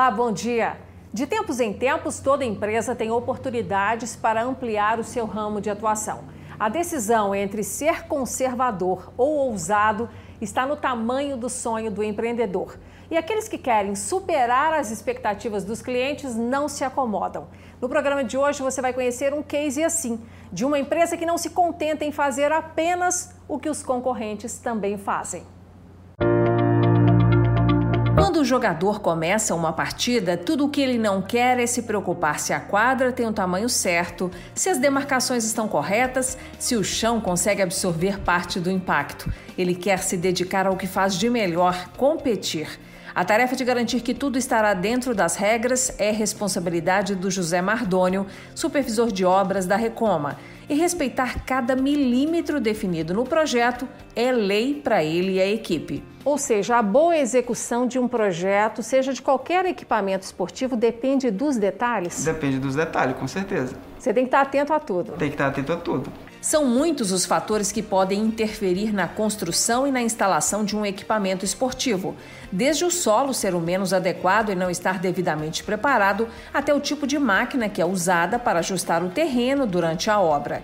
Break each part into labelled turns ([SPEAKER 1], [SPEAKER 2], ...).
[SPEAKER 1] Olá, bom dia. De tempos em tempos, toda empresa tem oportunidades para ampliar o seu ramo de atuação. A decisão entre ser conservador ou ousado está no tamanho do sonho do empreendedor. E aqueles que querem superar as expectativas dos clientes não se acomodam. No programa de hoje você vai conhecer um case assim, de uma empresa que não se contenta em fazer apenas o que os concorrentes também fazem. Quando o jogador começa uma partida, tudo o que ele não quer é se preocupar se a quadra tem o tamanho certo, se as demarcações estão corretas, se o chão consegue absorver parte do impacto. Ele quer se dedicar ao que faz de melhor, competir. A tarefa de garantir que tudo estará dentro das regras é responsabilidade do José Mardônio, supervisor de obras da Recoma. E respeitar cada milímetro definido no projeto é lei para ele e a equipe. Ou seja, a boa execução de um projeto, seja de qualquer equipamento esportivo, depende dos detalhes?
[SPEAKER 2] Depende dos detalhes, com certeza.
[SPEAKER 1] Você tem que estar atento a tudo.
[SPEAKER 2] Tem que estar atento a tudo.
[SPEAKER 1] São muitos os fatores que podem interferir na construção e na instalação de um equipamento esportivo, desde o solo ser o menos adequado e não estar devidamente preparado, até o tipo de máquina que é usada para ajustar o terreno durante a obra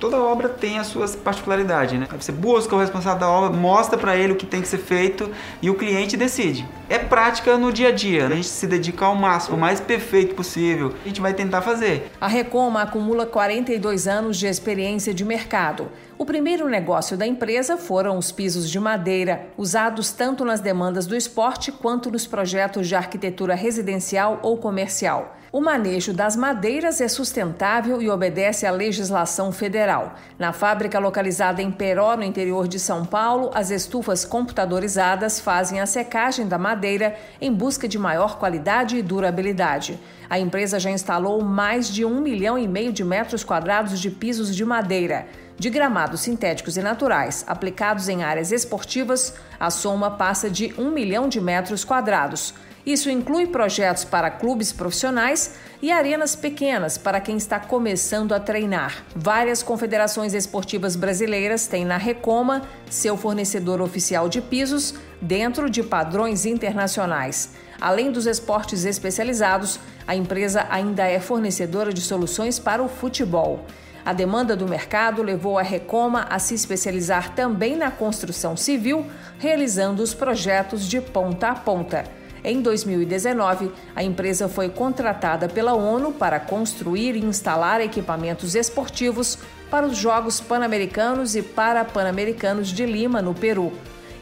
[SPEAKER 2] toda obra tem as suas particularidades, né? Você busca o responsável da obra, mostra para ele o que tem que ser feito e o cliente decide. É prática no dia a dia, né? a gente se dedica ao máximo, o mais perfeito possível. A gente vai tentar fazer.
[SPEAKER 1] A Recoma acumula 42 anos de experiência de mercado. O primeiro negócio da empresa foram os pisos de madeira, usados tanto nas demandas do esporte quanto nos projetos de arquitetura residencial ou comercial. O manejo das madeiras é sustentável e obedece à legislação federal. Na fábrica localizada em Peró, no interior de São Paulo, as estufas computadorizadas fazem a secagem da madeira em busca de maior qualidade e durabilidade. A empresa já instalou mais de um milhão e meio de metros quadrados de pisos de madeira. De gramados sintéticos e naturais aplicados em áreas esportivas, a soma passa de um milhão de metros quadrados. Isso inclui projetos para clubes profissionais e arenas pequenas para quem está começando a treinar. Várias confederações esportivas brasileiras têm na Recoma seu fornecedor oficial de pisos dentro de padrões internacionais. Além dos esportes especializados, a empresa ainda é fornecedora de soluções para o futebol. A demanda do mercado levou a Recoma a se especializar também na construção civil, realizando os projetos de ponta a ponta. Em 2019, a empresa foi contratada pela ONU para construir e instalar equipamentos esportivos para os Jogos Pan-Americanos e Parapan-Americanos de Lima, no Peru.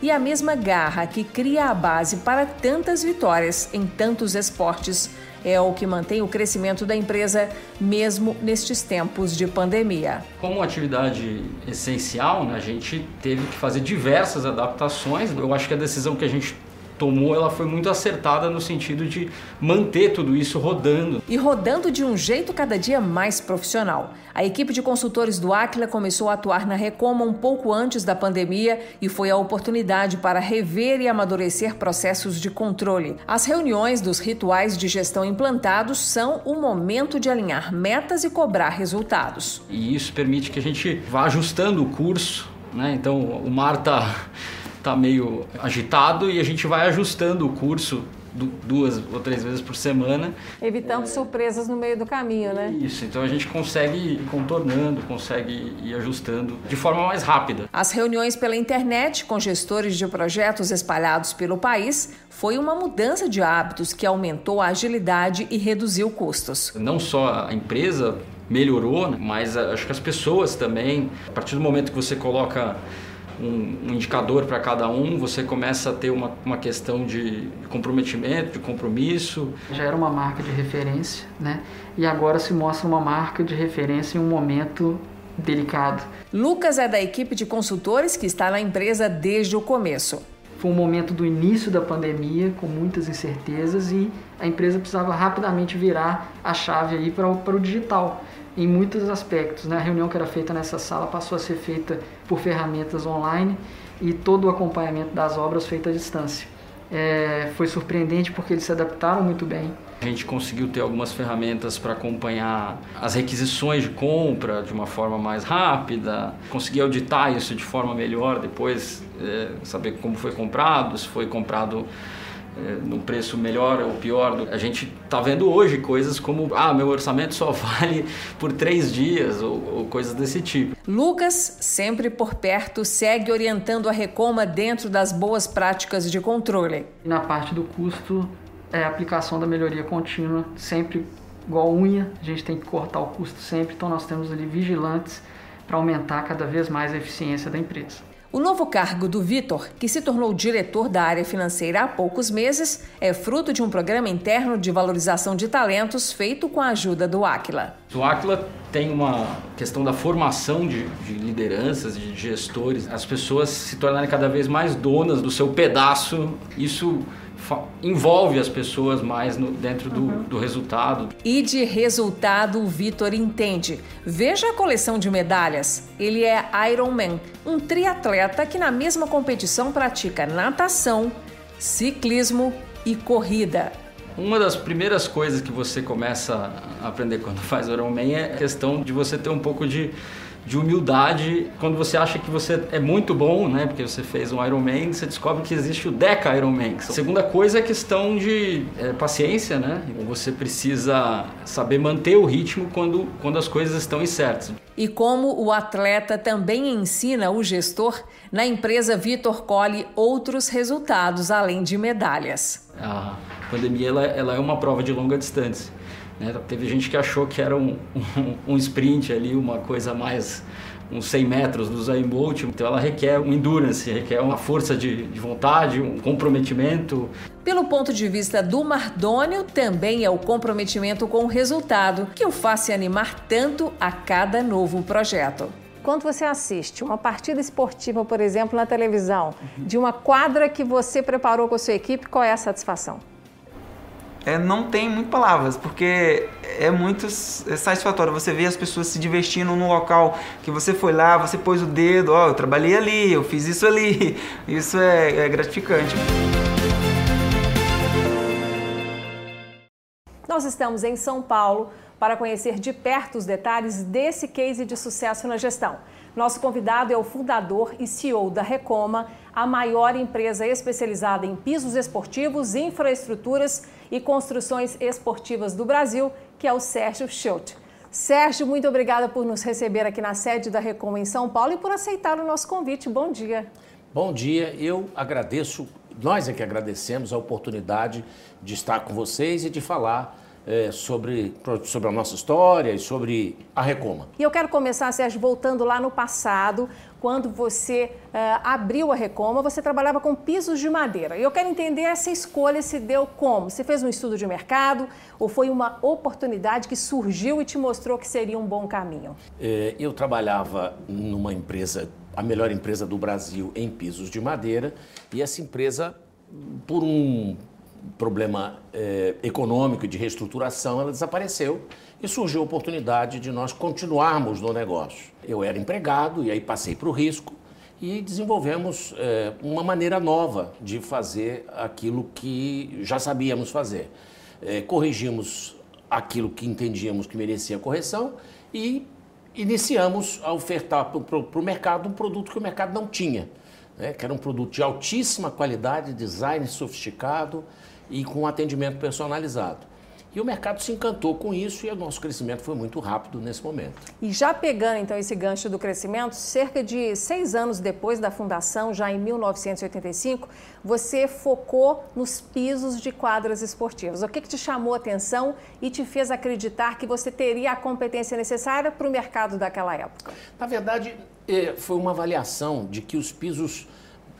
[SPEAKER 1] E a mesma garra que cria a base para tantas vitórias em tantos esportes é o que mantém o crescimento da empresa, mesmo nestes tempos de pandemia.
[SPEAKER 3] Como atividade essencial, né, a gente teve que fazer diversas adaptações. Eu acho que a decisão que a gente tomou, ela foi muito acertada no sentido de manter tudo isso rodando.
[SPEAKER 1] E rodando de um jeito cada dia mais profissional. A equipe de consultores do Aquila começou a atuar na Recoma um pouco antes da pandemia e foi a oportunidade para rever e amadurecer processos de controle. As reuniões dos rituais de gestão implantados são o momento de alinhar metas e cobrar resultados.
[SPEAKER 3] E isso permite que a gente vá ajustando o curso, né? Então, o mar está meio agitado e a gente vai ajustando o curso duas ou três vezes por semana.
[SPEAKER 1] Evitando é... surpresas no meio do caminho, né?
[SPEAKER 3] Isso, então a gente consegue ir contornando, consegue ir ajustando de forma mais rápida.
[SPEAKER 1] As reuniões pela internet com gestores de projetos espalhados pelo país foi uma mudança de hábitos que aumentou a agilidade e reduziu custos.
[SPEAKER 3] Não só a empresa melhorou, mas acho que as pessoas também, a partir do momento que você coloca um, um indicador para cada um, você começa a ter uma, uma questão de comprometimento, de compromisso.
[SPEAKER 4] Já era uma marca de referência, né? E agora se mostra uma marca de referência em um momento delicado.
[SPEAKER 1] Lucas é da equipe de consultores que está na empresa desde o começo.
[SPEAKER 4] Foi um momento do início da pandemia, com muitas incertezas, e a empresa precisava rapidamente virar a chave aí para o digital em muitos aspectos. Né? A reunião que era feita nessa sala passou a ser feita por ferramentas online e todo o acompanhamento das obras feito à distância. É, foi surpreendente porque eles se adaptaram muito bem.
[SPEAKER 3] A gente conseguiu ter algumas ferramentas para acompanhar as requisições de compra de uma forma mais rápida, conseguir auditar isso de forma melhor depois, é, saber como foi comprado, se foi comprado num preço melhor ou pior. A gente está vendo hoje coisas como, ah, meu orçamento só vale por três dias ou, ou coisas desse tipo.
[SPEAKER 1] Lucas, sempre por perto, segue orientando a Recoma dentro das boas práticas de controle.
[SPEAKER 4] Na parte do custo, é a aplicação da melhoria contínua, sempre igual unha, a gente tem que cortar o custo sempre, então nós temos ali vigilantes para aumentar cada vez mais a eficiência da empresa.
[SPEAKER 1] O novo cargo do Vitor, que se tornou diretor da área financeira há poucos meses, é fruto de um programa interno de valorização de talentos feito com a ajuda do Aquila.
[SPEAKER 3] O Aquila tem uma questão da formação de, de, lideranças, de gestores, as pessoas se tornarem cada vez mais donas do seu pedaço. Isso envolve as pessoas mais no, dentro do, uhum. do, resultado.
[SPEAKER 1] E de resultado o Vitor entende. Veja a coleção de medalhas. Ele é Ironman, um triatleta que na mesma competição pratica natação, ciclismo e corrida.
[SPEAKER 3] Uma das primeiras coisas que você começa a aprender quando faz Ironman é a questão de você ter um pouco de de humildade. Quando você acha que você é muito bom, né, porque você fez um Ironman, você descobre que existe o Deca Ironman. A segunda coisa é a questão de é, paciência, né? Você precisa saber manter o ritmo quando, quando as coisas estão incertas.
[SPEAKER 1] E como o atleta também ensina o gestor, na empresa Vitor colhe outros resultados além de medalhas.
[SPEAKER 3] A pandemia ela, ela é uma prova de longa distância. Né? Teve gente que achou que era um, um, um sprint ali, uma coisa mais uns 100 metros do Zayn Bolt, então ela requer um endurance, requer uma força de, de, vontade, um comprometimento.
[SPEAKER 1] Pelo ponto de vista do Mardônio, também é o comprometimento com o resultado que o faz se animar tanto a cada novo projeto. Quando você assiste uma partida esportiva, por exemplo, na televisão, de uma quadra que você preparou com a sua equipe, qual é a satisfação?
[SPEAKER 2] É, não tem muito palavras, porque é muito é satisfatório você ver as pessoas se divertindo no local que você foi lá, você pôs o dedo, ó, oh, eu trabalhei ali, eu fiz isso ali. Isso é, é gratificante.
[SPEAKER 1] Nós estamos em São Paulo para conhecer de perto os detalhes desse case de sucesso na gestão. Nosso convidado é o fundador e CEO da Recoma, a maior empresa especializada em pisos esportivos, infraestruturas e construções esportivas do Brasil, que é o Sérgio Schultz. Sérgio, muito obrigada por nos receber aqui na sede da Recom em São Paulo e por aceitar o nosso convite. Bom dia.
[SPEAKER 5] Bom dia, eu agradeço, nós é que agradecemos a oportunidade de estar com vocês e de falar é, sobre, sobre a nossa história e sobre a Recoma.
[SPEAKER 1] E eu quero começar, Sérgio, voltando lá no passado, quando você uh, abriu a Recoma, você trabalhava com pisos de madeira. E eu quero entender essa escolha se deu como? Você fez um estudo de mercado ou foi uma oportunidade que surgiu e te mostrou que seria um bom caminho?
[SPEAKER 5] É, eu trabalhava numa empresa, a melhor empresa do Brasil em pisos de madeira, e essa empresa, por um problema eh, econômico de reestruturação, ela desapareceu e surgiu a oportunidade de nós continuarmos no negócio. Eu era empregado e aí passei para o risco e desenvolvemos eh, uma maneira nova de fazer aquilo que já sabíamos fazer. Eh, corrigimos aquilo que entendíamos que merecia correção e iniciamos a ofertar para o mercado um produto que o mercado não tinha. Né, que era um produto de altíssima qualidade, design sofisticado, e com atendimento personalizado. E o mercado se encantou com isso e o nosso crescimento foi muito rápido nesse momento.
[SPEAKER 1] E já pegando então esse gancho do crescimento, cerca de seis anos depois da fundação, já em 1985, você focou nos pisos de quadras esportivas. O que, que te chamou a atenção e te fez acreditar que você teria a competência necessária para o mercado daquela época?
[SPEAKER 5] Na verdade, é, foi uma avaliação de que os pisos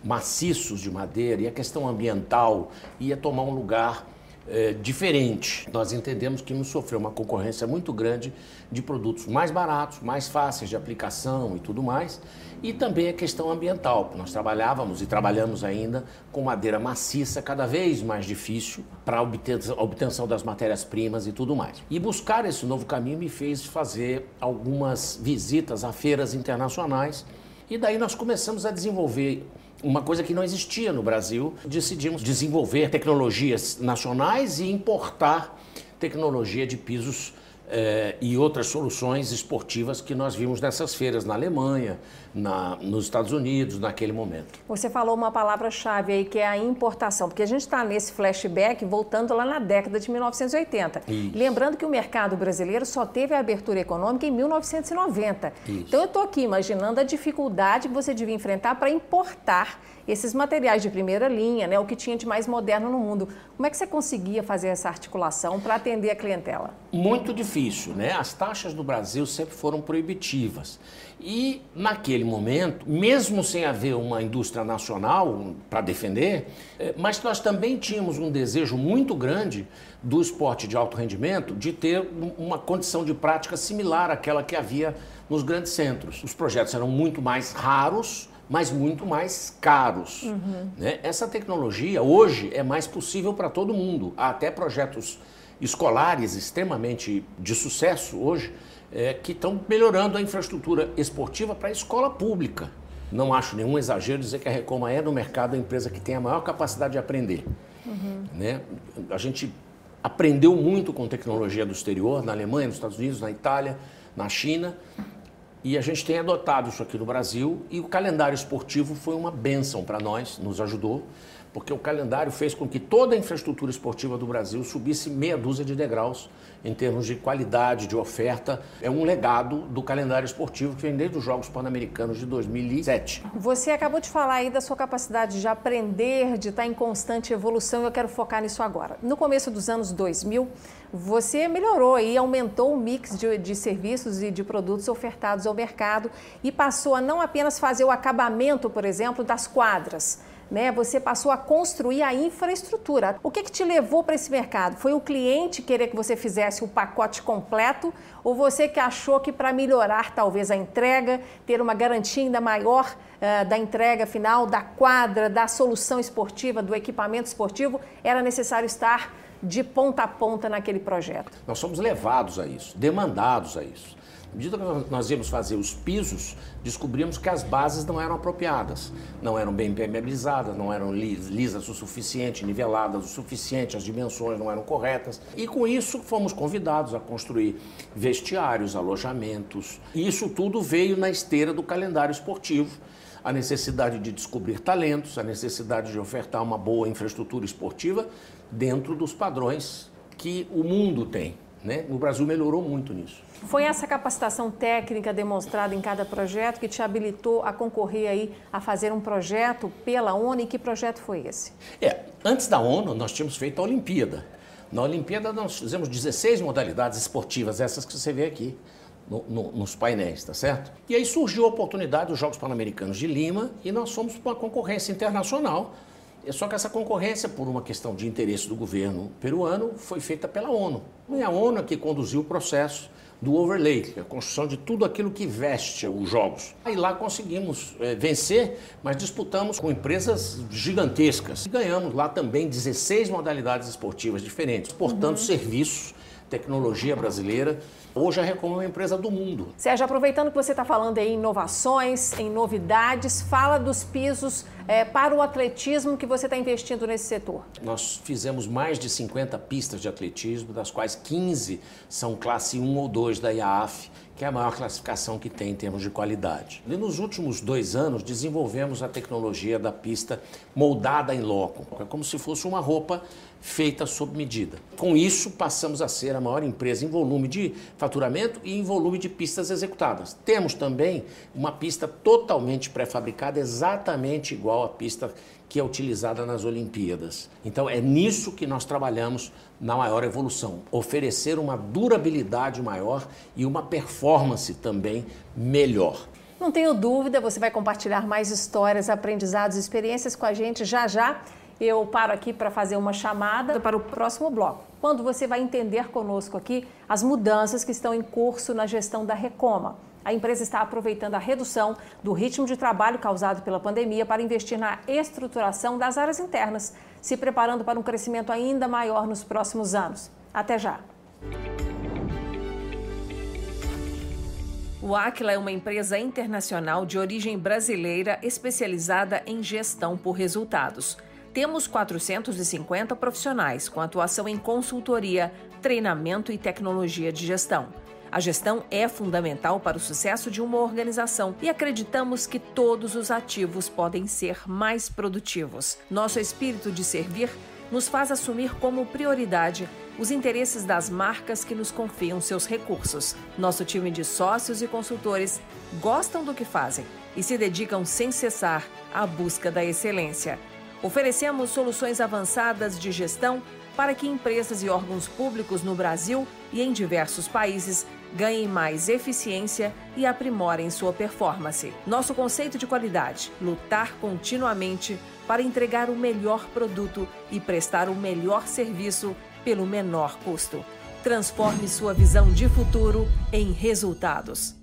[SPEAKER 5] maciços de madeira e a questão ambiental ia tomar um lugar é, diferente. Nós entendemos que nos sofreu uma concorrência muito grande de produtos mais baratos, mais fáceis de aplicação e tudo mais, e também a questão ambiental. Nós trabalhávamos e trabalhamos ainda com madeira maciça, cada vez mais difícil para a obtenção das matérias-primas e tudo mais. E buscar esse novo caminho me fez fazer algumas visitas a feiras internacionais, e daí nós começamos a desenvolver uma coisa que não existia no Brasil. Decidimos desenvolver tecnologias nacionais e importar tecnologia de pisos é, e outras soluções esportivas que nós vimos nessas feiras na Alemanha, na, nos Estados Unidos, naquele momento.
[SPEAKER 1] Você falou uma palavra-chave aí que é a importação, porque a gente está nesse flashback voltando lá na década de 1980. Isso. Lembrando que o mercado brasileiro só teve a abertura econômica em 1990. Isso. Então eu estou aqui imaginando a dificuldade que você devia enfrentar para importar esses materiais de primeira linha, né, o que tinha de mais moderno no mundo. Como é que você conseguia fazer essa articulação para atender a clientela?
[SPEAKER 5] Muito difícil, né? As taxas do Brasil sempre foram proibitivas. E naquele momento, mesmo sem haver uma indústria nacional para defender, eh, mas nós também tínhamos um desejo muito grande do esporte de alto rendimento de ter uma condição de prática similar àquela que havia nos grandes centros. Os projetos eram muito mais raros, mas muito mais caros. Uhum. Né? Essa tecnologia hoje é mais possível para todo mundo. Há até projetos escolares extremamente de sucesso hoje é, que estão melhorando a infraestrutura esportiva para a escola pública. Não acho nenhum exagero dizer que a Recoma é no mercado a empresa que tem a maior capacidade de aprender. Uhum. Né? A gente aprendeu muito com tecnologia do exterior, na Alemanha, nos Estados Unidos, na Itália, na China, e a gente tem adotado isso aqui no Brasil e o calendário esportivo foi uma bênção para nós, nos ajudou porque o calendário fez com que toda a infraestrutura esportiva do Brasil subisse meia dúzia de degraus em termos de qualidade, de oferta. É um legado do calendário esportivo que vem desde os Jogos Pan-Americanos de 2007.
[SPEAKER 1] Você acabou de falar aí da sua capacidade de aprender, de estar em constante evolução, eu quero focar nisso agora. No começo dos anos 2000, você melhorou e aumentou o mix de, de, serviços e de produtos ofertados ao mercado e passou a não apenas fazer o acabamento, por exemplo, das quadras, né? Você passou a construir a infraestrutura. O que, que te levou para esse mercado? Foi o cliente querer que você fizesse o pacote completo ou você que achou que para melhorar talvez a entrega, ter uma garantia ainda maior uh, da entrega final, da quadra, da solução esportiva, do equipamento esportivo, era necessário estar de ponta a ponta naquele projeto?
[SPEAKER 5] Nós somos levados a isso, demandados a isso. À medida que nós íamos fazer os pisos, descobrimos que as bases não eram apropriadas, não eram bem impermeabilizadas, não eram lisas o suficiente, niveladas o suficiente, as dimensões não eram corretas. E com isso fomos convidados a construir vestiários, alojamentos. E isso tudo veio na esteira do calendário esportivo. A necessidade de descobrir talentos, a necessidade de ofertar uma boa infraestrutura esportiva dentro dos padrões que o mundo tem. Né? O Brasil melhorou muito nisso.
[SPEAKER 1] Foi essa capacitação técnica demonstrada em cada projeto que te habilitou a concorrer aí a fazer um projeto pela ONU? E que projeto foi esse?
[SPEAKER 5] É, antes da ONU nós tínhamos feito a Olimpíada. Na Olimpíada nós fizemos 16 modalidades esportivas, essas que você vê aqui. No, no, nos painéis, tá certo? E aí surgiu a oportunidade dos Jogos Pan-Americanos de Lima e nós fomos para uma concorrência internacional é só que essa concorrência, por uma questão de interesse do governo peruano, foi feita pela ONU. E a ONU é que conduziu o processo do overlay, é a construção de tudo aquilo que veste os jogos. Aí lá conseguimos é, vencer, mas disputamos com empresas gigantescas. E ganhamos lá também 16 modalidades esportivas diferentes, portanto, uhum. serviços, tecnologia brasileira Hoje a Recom é uma empresa do mundo.
[SPEAKER 1] Sérgio, aproveitando que você está falando em inovações, em novidades, fala dos pisos é, para o atletismo que você está investindo nesse setor.
[SPEAKER 5] Nós fizemos mais de 50 pistas de atletismo, das quais 15 são classe 1 ou 2 da IAAF, que é a maior classificação que tem em termos de qualidade. E nos últimos dois anos desenvolvemos a tecnologia da pista moldada em loco. É como se fosse uma roupa feita sob medida. Com isso, passamos a ser a maior empresa em volume de faturamento e em volume de pistas executadas. Temos também uma pista totalmente pré-fabricada, exatamente igual à pista que é utilizada nas Olimpíadas. Então, é nisso que nós trabalhamos na maior evolução oferecer uma durabilidade maior e uma performance também melhor.
[SPEAKER 1] Não tenho dúvida, você vai compartilhar mais histórias, aprendizados experiências com a gente já já eu paro aqui para fazer uma chamada para o próximo bloco, quando você vai entender conosco aqui as mudanças que estão em curso na gestão da Recoma. A empresa está aproveitando a redução do ritmo de trabalho causado pela pandemia para investir na estruturação das áreas internas, se preparando para um crescimento ainda maior nos próximos anos. Até já! O Aquila é uma empresa internacional de origem brasileira especializada em gestão por resultados temos 450 profissionais com atuação em consultoria, treinamento e tecnologia de gestão. A gestão é fundamental para o sucesso de uma organização e acreditamos que todos os ativos podem ser mais produtivos. Nosso espírito de servir nos faz assumir como prioridade os interesses das marcas que nos confiam seus recursos. Nosso time de sócios e consultores gostam do que fazem e se dedicam sem cessar à busca da excelência. Oferecemos soluções avançadas de gestão para que empresas e órgãos públicos no Brasil e em diversos países ganhem mais eficiência e aprimorem sua performance. Nosso conceito de qualidade: lutar continuamente para entregar o melhor produto e prestar o melhor serviço pelo menor custo. Transforme sua visão de futuro em resultados.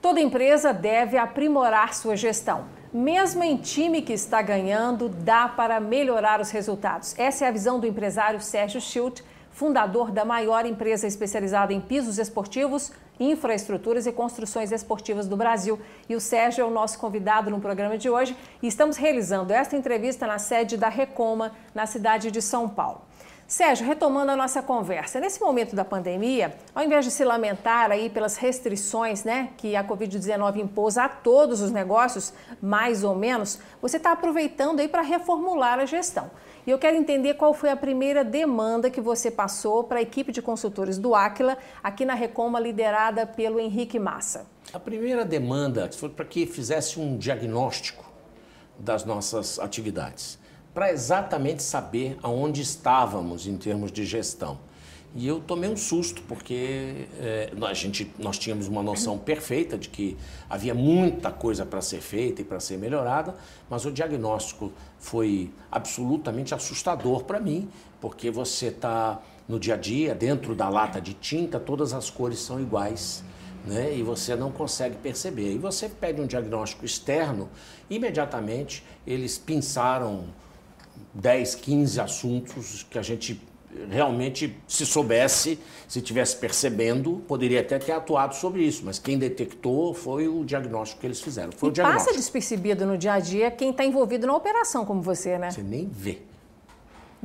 [SPEAKER 1] Toda empresa deve aprimorar sua gestão. Mesmo em time que está ganhando, dá para melhorar os resultados. Essa é a visão do empresário Sérgio Schilt, fundador da maior empresa especializada em pisos esportivos, infraestruturas e construções esportivas do Brasil. E o Sérgio é o nosso convidado no programa de hoje e estamos realizando esta entrevista na sede da Recoma, na cidade de São Paulo. Sérgio, retomando a nossa conversa, nesse momento da pandemia, ao invés de se lamentar aí pelas restrições né, que a Covid-19 impôs a todos os negócios, mais ou menos, você está aproveitando aí para reformular a gestão. E eu quero entender qual foi a primeira demanda que você passou para a equipe de consultores do Aquila, aqui na Recoma, liderada pelo Henrique Massa.
[SPEAKER 5] A primeira demanda foi para que fizesse um diagnóstico das nossas atividades para exatamente saber aonde estávamos em termos de gestão. E eu tomei um susto, porque é, a gente, nós tínhamos uma noção perfeita de que havia muita coisa para ser feita e para ser melhorada, mas o diagnóstico foi absolutamente assustador para mim, porque você está no dia a dia, dentro da lata de tinta, todas as cores são iguais. Né? E você não consegue perceber. E você pede um diagnóstico externo, imediatamente eles pinçaram 10, 15 assuntos que a gente realmente, se soubesse, se tivesse percebendo, poderia até ter atuado sobre isso, mas quem detectou foi o diagnóstico que eles fizeram. Foi
[SPEAKER 1] e
[SPEAKER 5] o diagnóstico.
[SPEAKER 1] passa despercebido no dia a dia quem está envolvido na operação, como você, né?
[SPEAKER 5] Você nem vê.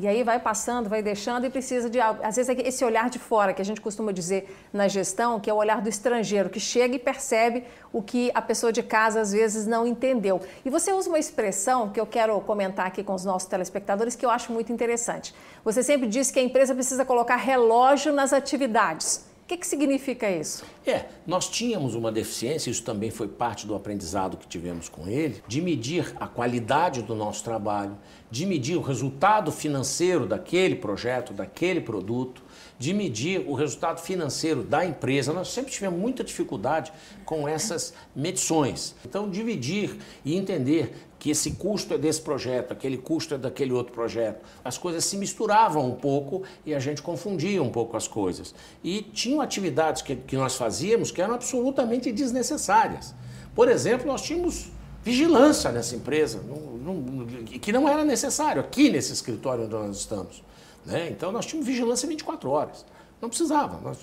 [SPEAKER 1] E aí vai passando, vai deixando e precisa de algo. Às vezes é esse olhar de fora, que a gente costuma dizer na gestão, que é o olhar do estrangeiro, que chega e percebe o que a pessoa de casa às vezes não entendeu. E você usa uma expressão que eu quero comentar aqui com os nossos telespectadores que eu acho muito interessante. Você sempre diz que a empresa precisa colocar relógio nas atividades. Que, que significa isso?
[SPEAKER 5] É, nós tínhamos uma deficiência, isso também foi parte do aprendizado que tivemos com ele, de medir a qualidade do nosso trabalho, de medir o resultado financeiro daquele projeto, daquele produto, de medir o resultado financeiro da empresa. Nós sempre tivemos muita dificuldade com essas medições. Então, dividir e entender que esse custo é desse projeto, aquele custo é daquele outro projeto. As coisas se misturavam um pouco e a gente confundia um pouco as coisas. E tinham atividades que, que nós fazíamos que eram absolutamente desnecessárias. Por exemplo, nós tínhamos vigilância nessa empresa, não, não, que não era necessário aqui nesse escritório onde nós estamos. Né? Então nós tínhamos vigilância 24 horas. Não precisava. Nós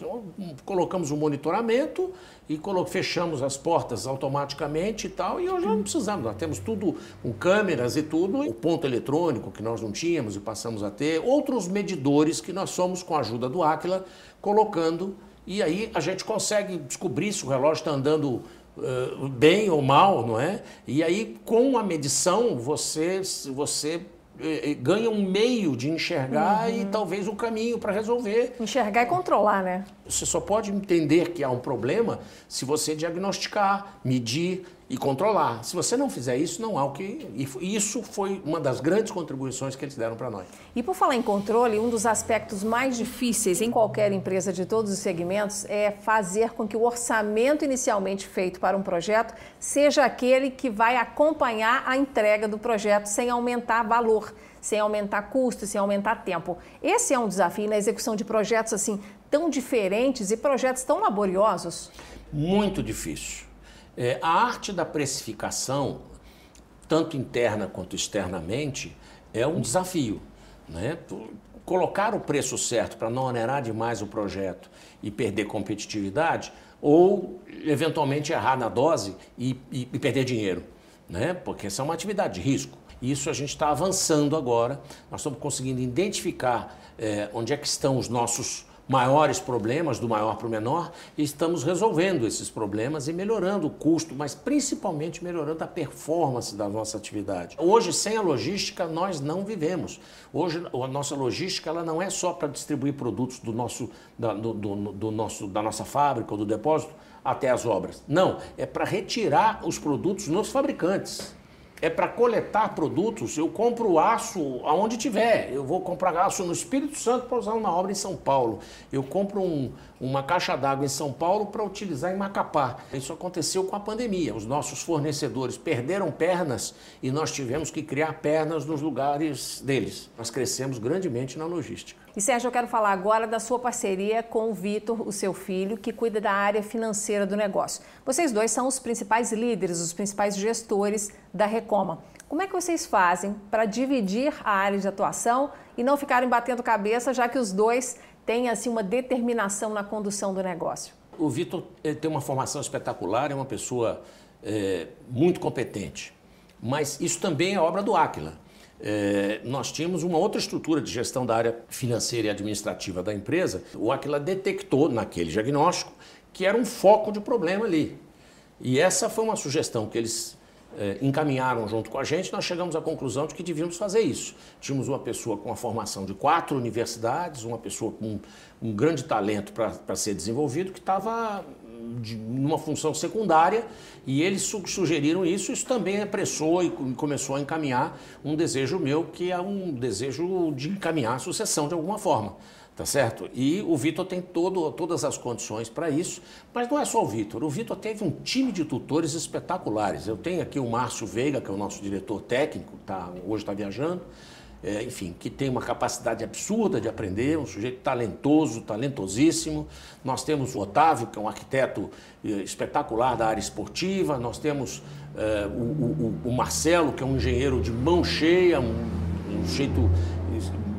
[SPEAKER 5] colocamos um monitoramento e fechamos as portas automaticamente e tal, e hoje não precisamos. Nós temos tudo com câmeras e tudo, o ponto eletrônico que nós não tínhamos e passamos a ter, outros medidores que nós somos, com a ajuda do Aquila, colocando, e aí a gente consegue descobrir se o relógio está andando uh, bem ou mal, não é? E aí, com a medição, você, você ganha um meio de enxergar uhum. e talvez o um caminho para resolver.
[SPEAKER 1] Enxergar e controlar, né?
[SPEAKER 5] Você só pode entender que há um problema se você diagnosticar, medir e controlar. Se você não fizer isso, não há o que. E isso foi uma das grandes contribuições que eles deram para nós.
[SPEAKER 1] E por falar em controle, um dos aspectos mais difíceis em qualquer empresa de todos os segmentos é fazer com que o orçamento inicialmente feito para um projeto seja aquele que vai acompanhar a entrega do projeto sem aumentar valor sem aumentar custos, sem aumentar tempo. Esse é um desafio na execução de projetos assim tão diferentes e projetos tão laboriosos?
[SPEAKER 5] Muito difícil. É, a arte da precificação, tanto interna quanto externamente, é um desafio. Né? Colocar o preço certo para não onerar demais o projeto e perder competitividade, ou eventualmente errar na dose e, e, e perder dinheiro. né? porque essa é uma atividade de risco. Isso a gente está avançando agora, nós estamos conseguindo identificar é, onde é que estão os nossos maiores problemas, do maior para o menor, e estamos resolvendo esses problemas e melhorando o custo, mas principalmente melhorando a performance da nossa atividade. Hoje, sem a logística, nós não vivemos. Hoje, a nossa logística ela não é só para distribuir produtos do nosso, da, do, do, do nosso, da nossa fábrica ou do depósito até as obras. Não, é para retirar os produtos nos fabricantes é para coletar produtos. Eu compro aço aonde tiver. Eu vou comprar aço no Espírito Santo para usar numa obra em São Paulo. Eu compro um, uma caixa d'água em São Paulo para utilizar em Macapá. Isso aconteceu com a pandemia. Os nossos fornecedores perderam pernas e nós tivemos que criar pernas nos lugares deles. Nós crescemos grandemente na logística.
[SPEAKER 1] E Sérgio, eu quero falar agora da sua parceria com o Vitor, o seu filho, que cuida da área financeira do negócio. Vocês dois são os principais líderes, os principais gestores da Recoma. Como é que vocês fazem para dividir a área de atuação e não ficarem batendo cabeça, já que os dois têm assim uma determinação na condução do negócio?
[SPEAKER 5] O Vitor tem uma formação espetacular, é uma pessoa é, muito competente. Mas isso também é obra do Áquila é, nós tínhamos uma outra estrutura de gestão da área financeira e administrativa da empresa. O Aquila detectou naquele diagnóstico que era um foco de problema ali. E essa foi uma sugestão que eles é, encaminharam junto com a gente. Nós chegamos à conclusão de que devíamos fazer isso. Tínhamos uma pessoa com a formação de quatro universidades, uma pessoa com um grande talento para ser desenvolvido, que estava de uma função secundária e eles sugeriram isso, isso também apressou e começou a encaminhar um desejo meu, que é um desejo de encaminhar a sucessão de alguma forma. Tá certo? E o Vitor tem todo, todas as condições para isso, mas não é só o Vitor. O Vitor teve um time de tutores espetaculares. Eu tenho aqui o Márcio Veiga, que é o nosso diretor técnico, tá, hoje está viajando é, enfim, que tem uma capacidade absurda de aprender, um sujeito talentoso, talentosíssimo. Nós temos o Otávio, que é um arquiteto é, espetacular da área esportiva, nós temos é, o, o, o, Marcelo, que é um engenheiro de mão cheia, um, um sujeito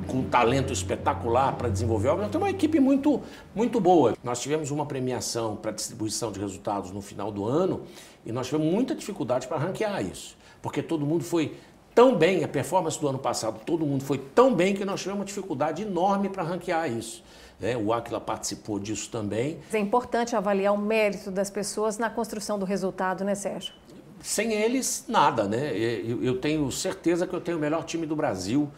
[SPEAKER 5] com um talento espetacular para desenvolver obras. Nós temos uma equipe muito, muito boa. Nós tivemos uma premiação para distribuição de resultados no final do ano e nós tivemos muita dificuldade para ranquear isso, porque todo mundo foi tão bem, a performance do ano passado, todo mundo foi tão bem que nós tivemos uma dificuldade enorme para ranquear isso. É, o Aquila participou disso também.
[SPEAKER 1] É importante avaliar o mérito das pessoas na construção do resultado, né, Sérgio?
[SPEAKER 5] Sem eles, nada, né? Eu tenho certeza que eu tenho o melhor time do Brasil.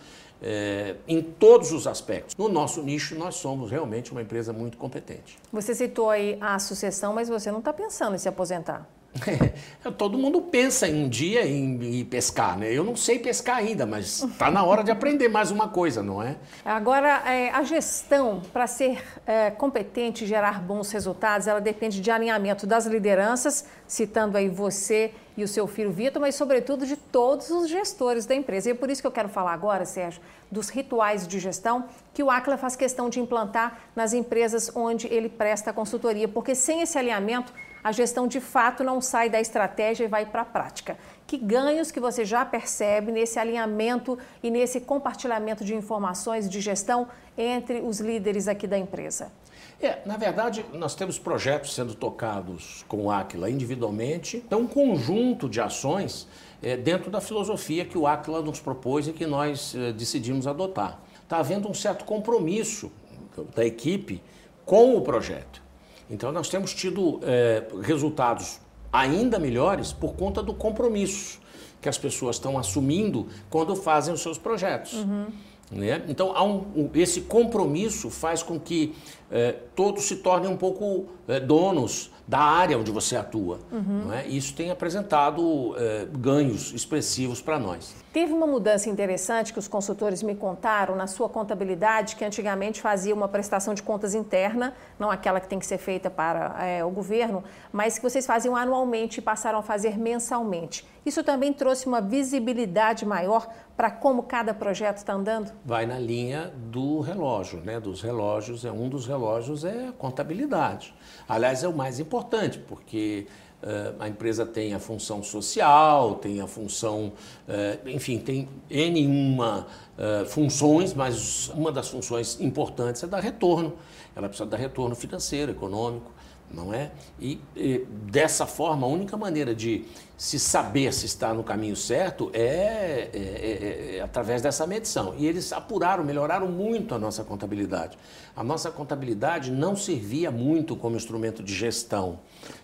[SPEAKER 5] É, em todos os aspectos. No nosso nicho, nós somos realmente uma empresa muito competente.
[SPEAKER 1] Você citou aí a sucessão, mas você não está pensando em se aposentar.
[SPEAKER 5] Todo mundo pensa em um dia em, em, pescar, né? Eu não sei pescar ainda, mas está na hora de aprender mais uma coisa, não é?
[SPEAKER 1] Agora, é, a gestão, para ser é, competente e gerar bons resultados, ela depende de alinhamento das lideranças, citando aí você e o seu filho Vitor, mas sobretudo de todos os gestores da empresa. E é por isso que eu quero falar agora, Sérgio, dos rituais de gestão que o Acla faz questão de implantar nas empresas onde ele presta consultoria, porque sem esse alinhamento a gestão de fato não sai da estratégia e vai para a prática. Que ganhos que você já percebe nesse alinhamento e nesse compartilhamento de informações de gestão entre os líderes aqui da empresa?
[SPEAKER 5] É, na verdade, nós temos projetos sendo tocados com o Aquila individualmente, então um conjunto de ações é, dentro da filosofia que o Aquila nos propôs e que nós é, decidimos adotar. Está havendo um certo compromisso da equipe com o projeto. Então, nós temos tido é, resultados ainda melhores por conta do compromisso que as pessoas estão assumindo quando fazem os seus projetos. Uhum. Né? Então, um, esse compromisso faz com que é, todos se tornem um pouco é, donos da área onde você atua. Uhum. Isso tem apresentado ganhos expressivos para nós.
[SPEAKER 1] Teve uma mudança interessante que os consultores me contaram na sua contabilidade, que antigamente fazia uma prestação de contas interna, não aquela que tem que ser feita para é, o governo, mas que vocês faziam anualmente e passaram a fazer mensalmente. Isso também trouxe uma visibilidade maior para como cada projeto está andando?
[SPEAKER 5] Vai na linha do relógio, né? Dos relógios, é um dos relógios é a contabilidade. Aliás, é o mais importante, porque a empresa tem a função social, tem a função, uh, enfim, tem N uma uh, funções, mas uma das funções importantes é dar retorno. Ela precisa dar retorno financeiro, econômico. Não é? E, e, dessa forma, a única maneira de se saber se está no caminho certo é, é, é, é, através dessa medição. E eles apuraram, melhoraram muito a nossa contabilidade. A nossa contabilidade não servia muito como instrumento de gestão.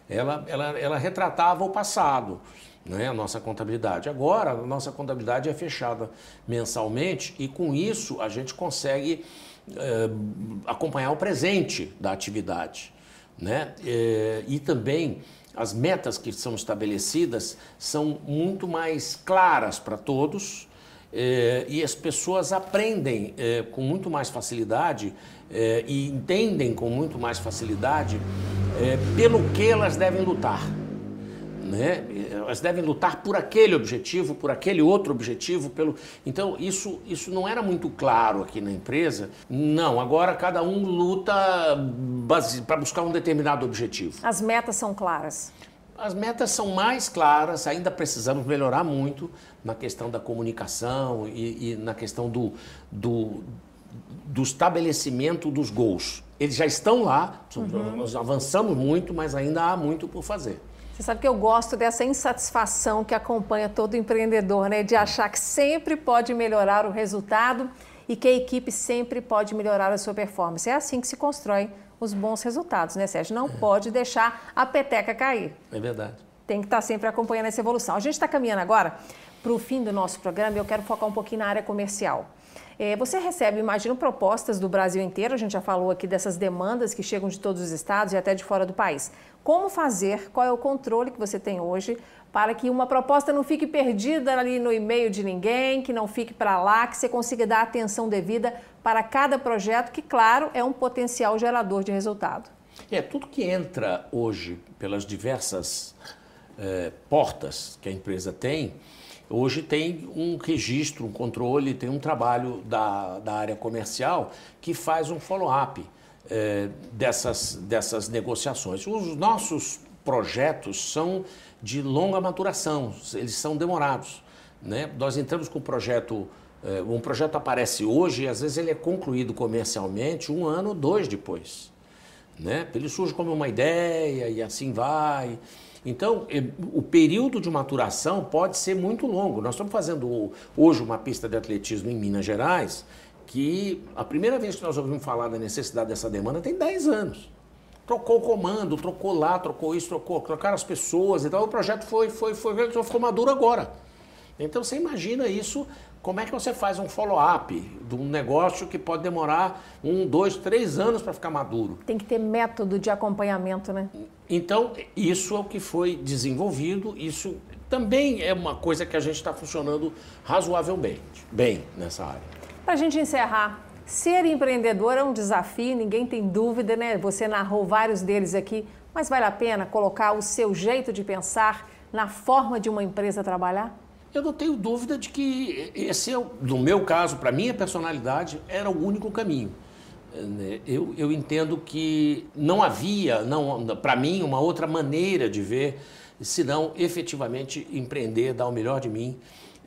[SPEAKER 5] Ela, ela, ela retratava o passado, né, a nossa contabilidade. Agora, a nossa contabilidade é fechada mensalmente e com isso a gente consegue é, acompanhar o presente da atividade. Né? É, e também as metas que são estabelecidas são muito mais claras para todos é, e as pessoas aprendem é, com muito mais facilidade e entendem com muito mais facilidade pelo que elas devem lutar. Né? Elas devem lutar por aquele objetivo, por aquele outro objetivo, pelo. Então isso isso não era muito claro aqui na empresa. Não, agora cada um luta para buscar um determinado objetivo.
[SPEAKER 1] As metas são claras.
[SPEAKER 5] As metas são mais claras, ainda precisamos melhorar muito na questão da comunicação e, e na questão do, do, do estabelecimento dos gols. Eles já estão lá, uhum. nós avançamos muito, mas ainda há muito por fazer.
[SPEAKER 1] Você sabe que eu gosto dessa insatisfação que acompanha todo empreendedor, né? De achar que sempre pode melhorar o resultado e que a equipe sempre pode melhorar a sua performance. É assim que se constrói os bons resultados, né, Sérgio? Não é. pode deixar a peteca cair.
[SPEAKER 5] É verdade.
[SPEAKER 1] Tem que estar sempre acompanhando essa evolução. A gente está caminhando agora para o fim do nosso programa e eu quero focar um pouquinho na área comercial. É, você recebe, imagino, propostas do Brasil inteiro, a gente já falou aqui dessas demandas que chegam de todos os estados e até de fora do país. Como fazer, qual é o controle que você tem hoje para que uma proposta não fique perdida ali no e-mail de ninguém, que não fique para lá, que você consiga dar atenção devida para cada projeto, que, claro, é um potencial gerador de resultado.
[SPEAKER 5] É, tudo que entra hoje pelas diversas é, portas que a empresa tem, Hoje tem um registro, um controle, tem um trabalho da, da área comercial que faz um follow-up é, dessas, dessas negociações. Os nossos projetos são de longa maturação, eles são demorados. Né? Nós entramos com o projeto, é, um projeto aparece hoje e às vezes ele é concluído comercialmente um ano ou dois depois. Né? Ele surge como uma ideia e assim vai. Então, o período de maturação pode ser muito longo. Nós estamos fazendo hoje uma pista de atletismo em Minas Gerais, que a primeira vez que nós ouvimos falar da necessidade dessa demanda tem 10 anos. Trocou o comando, trocou lá, trocou isso, trocou, trocaram as pessoas e tal. O projeto foi, foi, foi, ficou maduro agora. Então você imagina isso como é que você faz um follow-up de um negócio que pode demorar um, dois, três anos para ficar maduro?
[SPEAKER 1] Tem que ter método de acompanhamento, né?
[SPEAKER 5] Então, isso é o que foi desenvolvido, isso também é uma coisa que a gente está funcionando razoavelmente bem nessa área.
[SPEAKER 1] Para a gente encerrar, ser empreendedor é um desafio, ninguém tem dúvida, né? Você narrou vários deles aqui, mas vale a pena colocar o seu jeito de pensar na forma de uma empresa trabalhar?
[SPEAKER 5] Eu não tenho dúvida de que esse, é, no meu caso, para minha personalidade, era o único caminho. Né, eu, eu entendo que não havia, não, para mim, uma outra maneira de ver, senão efetivamente empreender, dar o melhor de mim.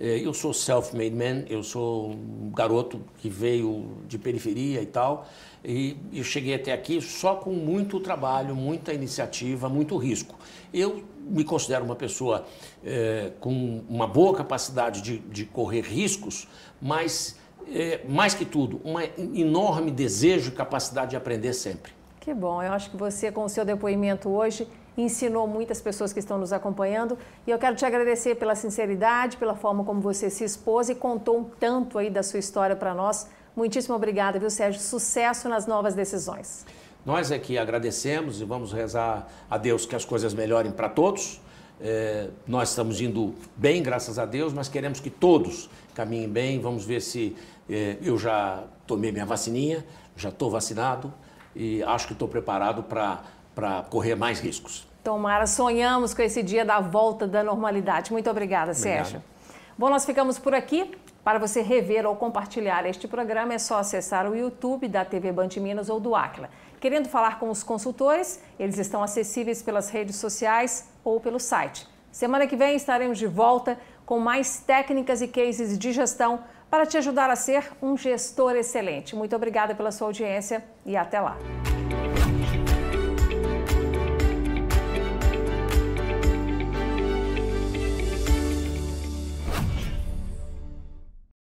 [SPEAKER 5] É, eu sou self-made man, eu sou um garoto que veio de periferia e tal, e eu cheguei até aqui só com muito trabalho, muita iniciativa, muito risco. Eu me considero uma pessoa é, com uma boa capacidade de, de correr riscos, mas, é, mais que tudo, um enorme desejo e capacidade de aprender sempre.
[SPEAKER 1] Que bom, eu acho que você, com o seu depoimento hoje, ensinou muitas pessoas que estão nos acompanhando e eu quero te agradecer pela sinceridade, pela forma como você se expôs e contou um tanto aí da sua história para nós. Muitíssimo obrigada, viu, Sérgio? Sucesso nas novas decisões.
[SPEAKER 5] Nós aqui agradecemos e vamos rezar a Deus que as coisas melhorem para todos. É, nós estamos indo bem, graças a Deus, mas queremos que todos caminhem bem. Vamos ver se é, eu já tomei minha vacininha, já estou vacinado e acho que estou preparado para correr mais riscos.
[SPEAKER 1] Tomara, sonhamos com esse dia da volta da normalidade. Muito obrigada, Obrigado. Sérgio. Bom, nós ficamos por aqui. Para você rever ou compartilhar este programa, é só acessar o YouTube da TV Band Minas ou do Aquila. Querendo falar com os consultores, eles estão acessíveis pelas redes sociais ou pelo site. Semana que vem estaremos de volta com mais técnicas e cases de gestão para te ajudar a ser um gestor excelente. Muito obrigada pela sua audiência e até lá.